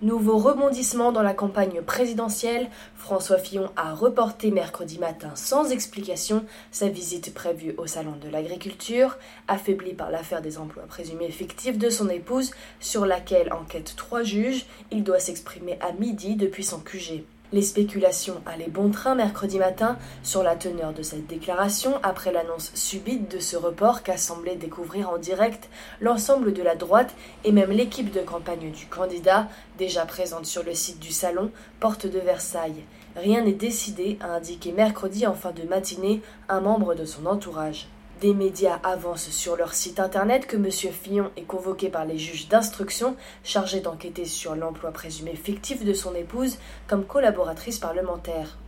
Nouveau rebondissement dans la campagne présidentielle, François Fillon a reporté mercredi matin sans explication sa visite prévue au Salon de l'Agriculture, affaibli par l'affaire des emplois présumés fictifs de son épouse, sur laquelle enquêtent trois juges, il doit s'exprimer à midi depuis son QG. Les spéculations allaient bon train mercredi matin sur la teneur de cette déclaration après l'annonce subite de ce report qu'a semblé découvrir en direct l'ensemble de la droite et même l'équipe de campagne du candidat, déjà présente sur le site du salon, porte de Versailles. Rien n'est décidé, a indiqué mercredi en fin de matinée un membre de son entourage. Des médias avancent sur leur site internet que M. Fillon est convoqué par les juges d'instruction chargés d'enquêter sur l'emploi présumé fictif de son épouse comme collaboratrice parlementaire.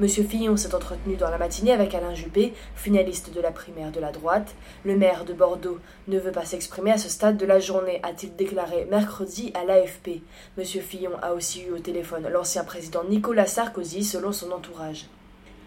M. Fillon s'est entretenu dans la matinée avec Alain Juppé, finaliste de la primaire de la droite. Le maire de Bordeaux ne veut pas s'exprimer à ce stade de la journée, a-t-il déclaré mercredi à l'AFP. M. Fillon a aussi eu au téléphone l'ancien président Nicolas Sarkozy, selon son entourage.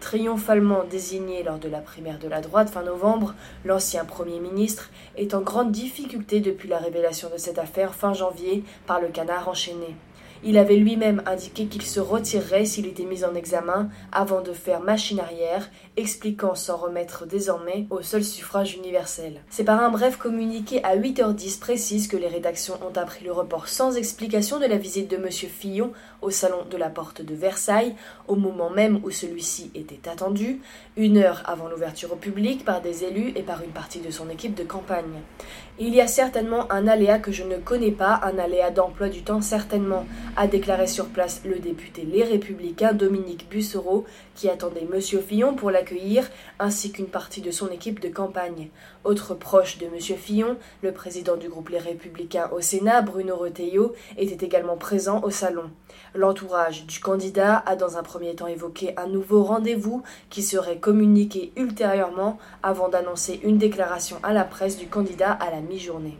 Triomphalement désigné lors de la primaire de la droite fin novembre, l'ancien Premier ministre est en grande difficulté depuis la révélation de cette affaire fin janvier par le canard enchaîné. Il avait lui-même indiqué qu'il se retirerait s'il était mis en examen avant de faire machine arrière, expliquant s'en remettre désormais au seul suffrage universel. C'est par un bref communiqué à 8h10 précise que les rédactions ont appris le report sans explication de la visite de M. Fillon au salon de la Porte de Versailles, au moment même où celui-ci était attendu, une heure avant l'ouverture au public par des élus et par une partie de son équipe de campagne. Il y a certainement un aléa que je ne connais pas, un aléa d'emploi du temps certainement, a déclaré sur place le député Les Républicains Dominique Bussereau, qui attendait M. Fillon pour l'accueillir, ainsi qu'une partie de son équipe de campagne. Autre proche de M. Fillon, le président du groupe Les Républicains au Sénat, Bruno Retailleau, était également présent au salon. L'entourage du candidat a dans un premier temps évoqué un nouveau rendez-vous qui serait communiqué ultérieurement avant d'annoncer une déclaration à la presse du candidat à la mi-journée.